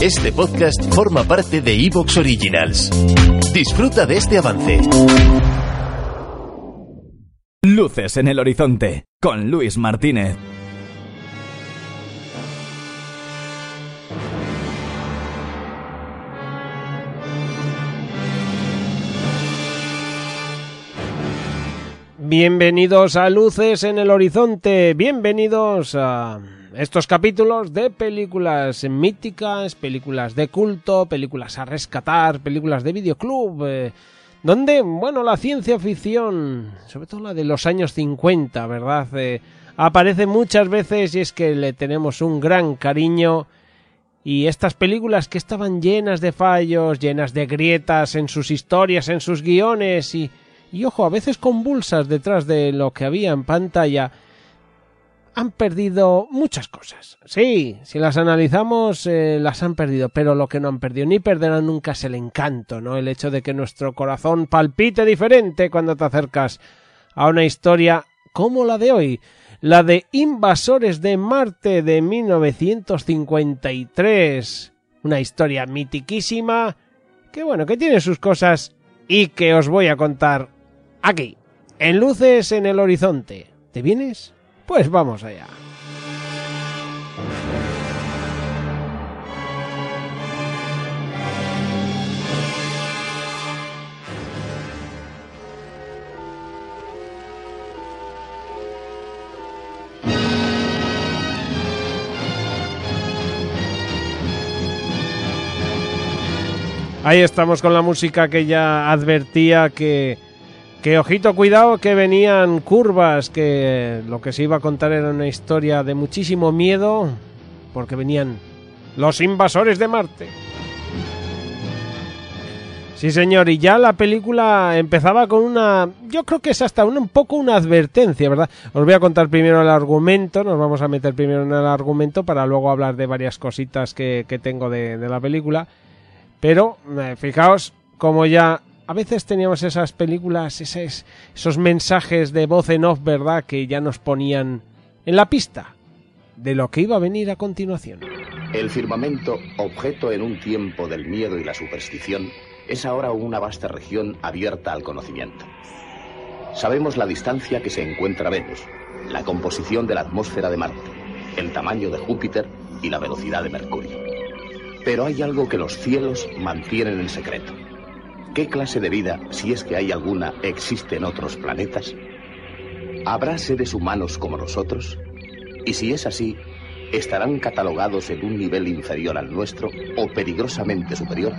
Este podcast forma parte de Evox Originals. Disfruta de este avance. Luces en el horizonte con Luis Martínez. Bienvenidos a Luces en el Horizonte, bienvenidos a estos capítulos de películas míticas, películas de culto, películas a rescatar, películas de videoclub, eh, donde, bueno, la ciencia ficción, sobre todo la de los años 50, ¿verdad? Eh, aparece muchas veces y es que le tenemos un gran cariño. Y estas películas que estaban llenas de fallos, llenas de grietas en sus historias, en sus guiones y, y ojo, a veces convulsas detrás de lo que había en pantalla, han perdido muchas cosas. Sí, si las analizamos, eh, las han perdido, pero lo que no han perdido ni perderán nunca es el encanto, ¿no? El hecho de que nuestro corazón palpite diferente cuando te acercas a una historia como la de hoy, la de Invasores de Marte de 1953. Una historia mitiquísima que, bueno, que tiene sus cosas y que os voy a contar aquí, en Luces en el Horizonte. ¿Te vienes? Pues vamos allá. Ahí estamos con la música que ya advertía que que ojito, cuidado, que venían curvas, que lo que se iba a contar era una historia de muchísimo miedo, porque venían los invasores de Marte. Sí, señor, y ya la película empezaba con una... Yo creo que es hasta un, poco una advertencia, ¿verdad? Os voy a contar primero el argumento, nos vamos a meter primero en el argumento para luego hablar de varias cositas que, tengo de, de, la película. Pero, eh, fijaos como ya a veces teníamos esas películas, esos, esos mensajes de voz en off, ¿verdad? Que ya nos ponían en la pista de lo que iba a venir a continuación. El firmamento, objeto en un tiempo del miedo y la superstición, es ahora una vasta región abierta al conocimiento. Sabemos la distancia que se encuentra Venus, la composición de la atmósfera de Marte, el tamaño de Júpiter y la velocidad de Mercurio. Pero hay algo que los cielos mantienen en secreto. ¿Qué clase de vida, si es que hay alguna, existe en otros planetas? ¿Habrá seres humanos como nosotros? Y si es así, ¿estarán catalogados en un nivel inferior al nuestro o peligrosamente superior?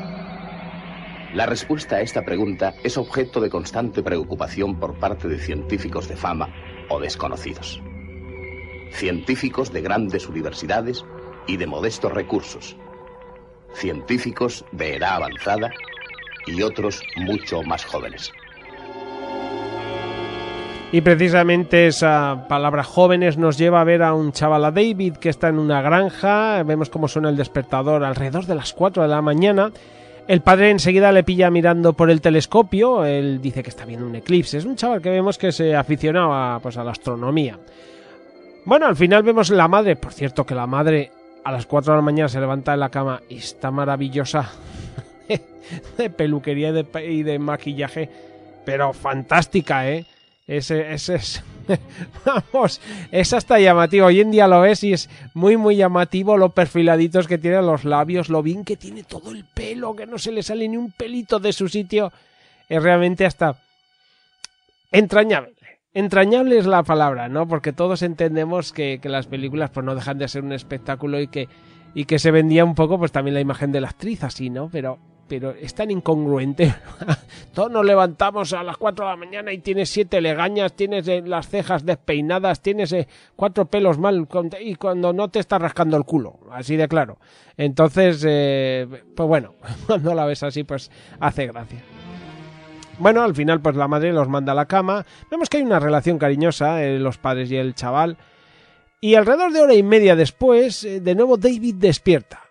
La respuesta a esta pregunta es objeto de constante preocupación por parte de científicos de fama o desconocidos. Científicos de grandes universidades y de modestos recursos. Científicos de edad avanzada y otros mucho más jóvenes. Y precisamente esa palabra jóvenes nos lleva a ver a un chaval, a David, que está en una granja. Vemos cómo suena el despertador alrededor de las 4 de la mañana. El padre enseguida le pilla mirando por el telescopio. Él dice que está viendo un eclipse. Es un chaval que vemos que se aficionaba pues, a la astronomía. Bueno, al final vemos la madre. Por cierto, que la madre a las 4 de la mañana se levanta de la cama y está maravillosa. de peluquería y de, maquillaje, pero fantástica, ¿eh? Ese, ese es, vamos, es hasta llamativo. Hoy en día lo es y es muy, muy llamativo lo perfiladitos que tienen los labios, lo bien que tiene todo el pelo, que no se le sale ni un pelito de su sitio. Es realmente hasta entrañable. Entrañable es la palabra, ¿no? Porque todos entendemos que, que las películas pues no dejan de ser un espectáculo y que, y que se vendía un poco pues también la imagen de la actriz así, ¿no? Pero pero es tan incongruente. Todos nos levantamos a las 4 de la mañana y tienes siete legañas, tienes eh, las cejas despeinadas, tienes eh, cuatro pelos mal y cuando no te estás rascando el culo, así de claro. Entonces, eh, pues bueno, cuando la ves así, pues hace gracia. Bueno, al final, pues la madre los manda a la cama. Vemos que hay una relación cariñosa, los padres y el chaval. Y alrededor de hora y media después, de nuevo David despierta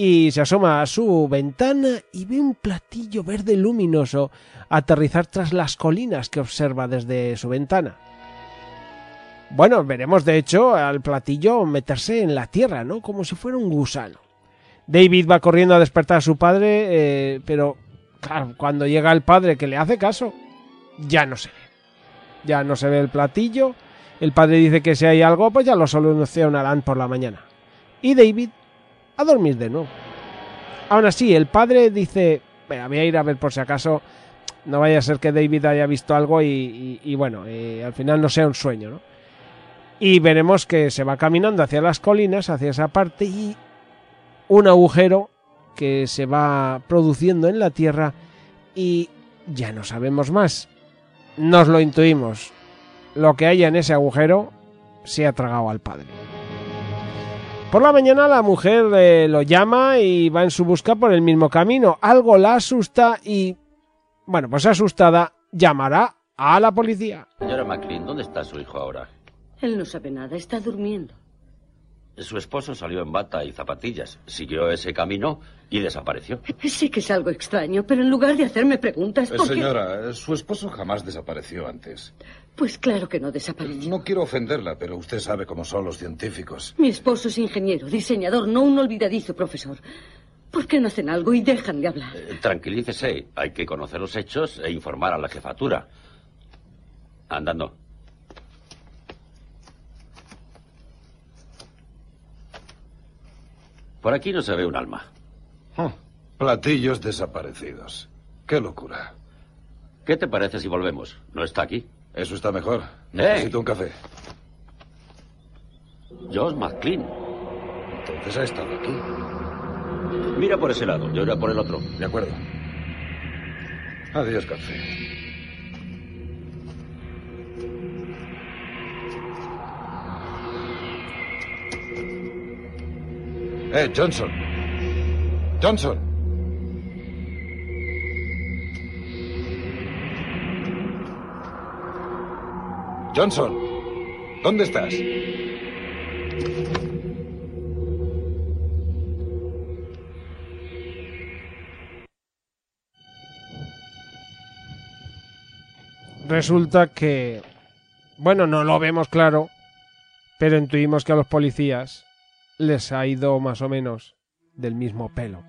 y se asoma a su ventana y ve un platillo verde luminoso aterrizar tras las colinas que observa desde su ventana. Bueno, veremos de hecho al platillo meterse en la tierra, ¿no? Como si fuera un gusano. David va corriendo a despertar a su padre, eh, pero claro, cuando llega el padre que le hace caso, ya no se ve. Ya no se ve el platillo. El padre dice que si hay algo, pues ya lo solucionarán por la mañana. Y David a dormir de nuevo. Aún así, el padre dice, voy a ir a ver por si acaso, no vaya a ser que David haya visto algo y, bueno, eh, al final no sea un sueño, ¿no? Y veremos que se va caminando hacia las colinas, hacia esa parte y un agujero que se va produciendo en la tierra y ya no sabemos más. Nos lo intuimos. Lo que haya en ese agujero se ha tragado al padre. Por la mañana la mujer eh, lo llama y va en su busca por el mismo camino. Algo la asusta y, bueno, pues asustada, llamará a la policía. Señora McLean, ¿dónde está su hijo ahora? Él no sabe nada, está durmiendo. Su esposo salió en bata y zapatillas, siguió ese camino y desapareció. Sí que es algo extraño, pero en lugar de hacerme preguntas... ¿por Señora, su esposo jamás desapareció antes. Pues claro que no desapareció. No quiero ofenderla, pero usted sabe cómo son los científicos. Mi esposo es ingeniero, diseñador, no un olvidadizo profesor. ¿Por qué no hacen algo y dejan de hablar? Eh, tranquilícese, hay que conocer los hechos e informar a la jefatura. Andando. Por aquí no se ve un alma. Oh, platillos desaparecidos. Qué locura. ¿Qué te parece si volvemos? ¿No está aquí? Eso está mejor. Necesito un café. Josh McLean. Entonces ha estado aquí. Mira por ese lado, yo iré por el otro. De acuerdo. Adiós, café. Eh, Johnson. Johnson. Johnson, ¿dónde estás? Resulta que, bueno, no lo vemos claro, pero intuimos que a los policías les ha ido más o menos del mismo pelo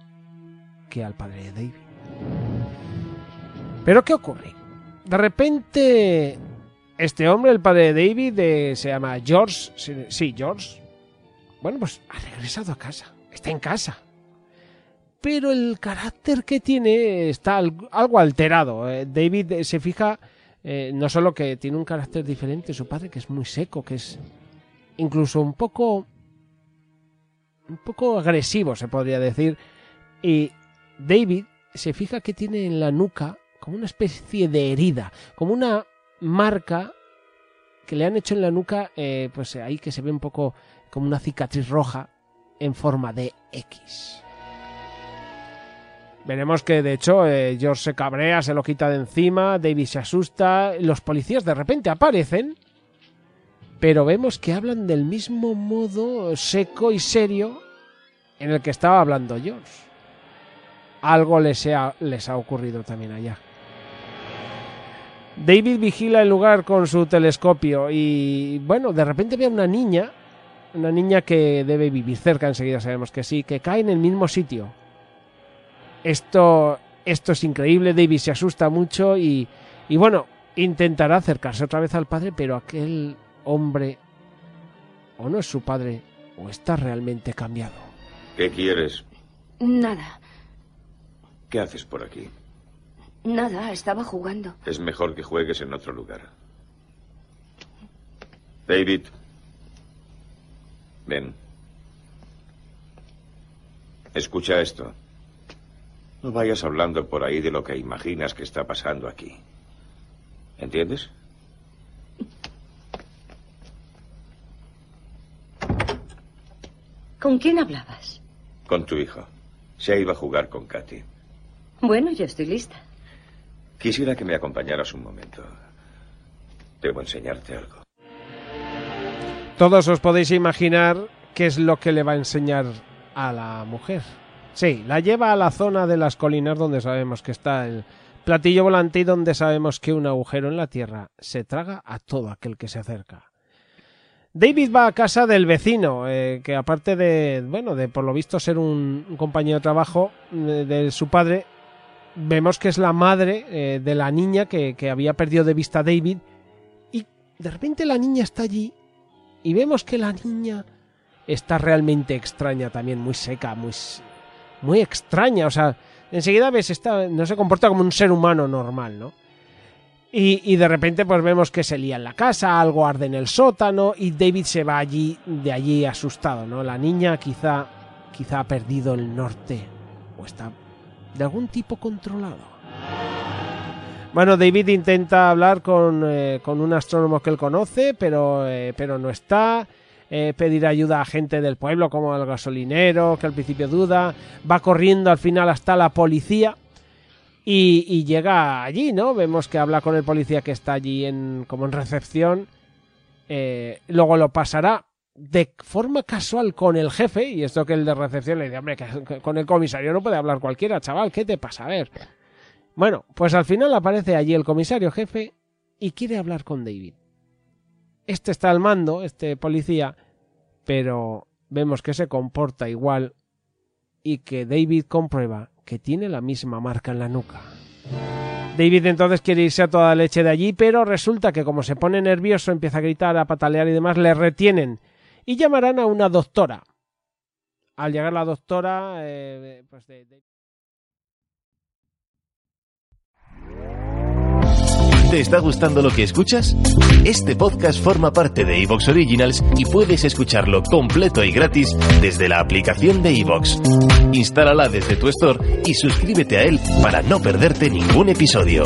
que al padre de David. Pero ¿qué ocurre? De repente este hombre, el padre de David, eh, se llama George. Sí, George. Bueno, pues ha regresado a casa. Está en casa. Pero el carácter que tiene está algo alterado. Eh, David eh, se fija no solo que tiene un carácter diferente, su padre, que es muy seco, que es incluso un poco. un poco agresivo, se podría decir. Y David se fija que tiene en la nuca como una especie de herida, como una marca que le han hecho en la nuca, eh, pues ahí que se ve un poco como una cicatriz roja en forma de X. Veremos que de hecho eh, George se cabrea, se lo quita de encima, David se asusta, los policías de repente aparecen, pero vemos que hablan del mismo modo seco y serio en el que estaba hablando George. Algo les les ha ocurrido también allá. David vigila el lugar con su telescopio y, bueno, de repente ve a una niña, una niña que debe vivir cerca, enseguida sabemos que sí, que cae en el mismo sitio. Esto, esto es increíble, David se asusta mucho y, y, bueno, intentará acercarse otra vez al padre, pero aquel hombre o no es su padre o está realmente cambiado. ¿Qué quieres? Nada. ¿Qué haces por aquí? Nada, estaba jugando. Es mejor que juegues en otro lugar. David. Ven. Escucha esto. No vayas hablando por ahí de lo que imaginas que está pasando aquí. ¿Entiendes? ¿Con quién hablabas? Con tu hijo. Se iba a jugar con Katy. Bueno, yo estoy lista. Quisiera que me acompañaras un momento. Debo enseñarte algo. Todos os podéis imaginar qué es lo que le va a enseñar a la mujer. Sí, la lleva a la zona de las colinas donde sabemos que está el platillo volante y donde sabemos que un agujero en la tierra se traga a todo aquel que se acerca. David va a casa del vecino, eh, que aparte de, bueno, de por lo visto ser un, compañero de trabajo eh, de, su padre, vemos que es la madre eh, de la niña que, que había perdido de vista a David. Y de repente la niña está allí y vemos que la niña está realmente extraña también, muy seca, muy, muy extraña. O sea, enseguida ves, está, no se comporta como un ser humano normal, ¿no? Y, de repente pues vemos que se lía en la casa, algo arde en el sótano y David se va allí, de allí asustado, ¿no? La niña quizá, quizá ha perdido el norte o está de algún tipo controlado. Bueno, David intenta hablar con, eh, un astrónomo que él conoce, pero, eh, pero no está. Eh, pedir ayuda a gente del pueblo, como al gasolinero, que al principio duda. Va corriendo al final hasta la policía y, llega allí, ¿no? Vemos que habla con el policía que está allí en, como en recepción. Luego lo pasará de forma casual con el jefe, y esto que el de recepción le dice, hombre, con el comisario no puede hablar cualquiera, chaval, ¿qué te pasa? A ver. Bueno, pues al final aparece allí el comisario jefe y quiere hablar con David. Este está al mando, este policía, pero vemos que se comporta igual y que David comprueba que tiene la misma marca en la nuca. David entonces quiere irse a toda leche de allí, pero resulta que como se pone nervioso, empieza a gritar, a patalear y demás, le retienen y llamarán a una doctora. Al llegar la doctora, eh, pues de... ¿Te está gustando lo que escuchas? Este podcast forma parte de Evox Originals y puedes escucharlo completo y gratis desde la aplicación de Evox. Instálala desde tu store y suscríbete a él para no perderte ningún episodio.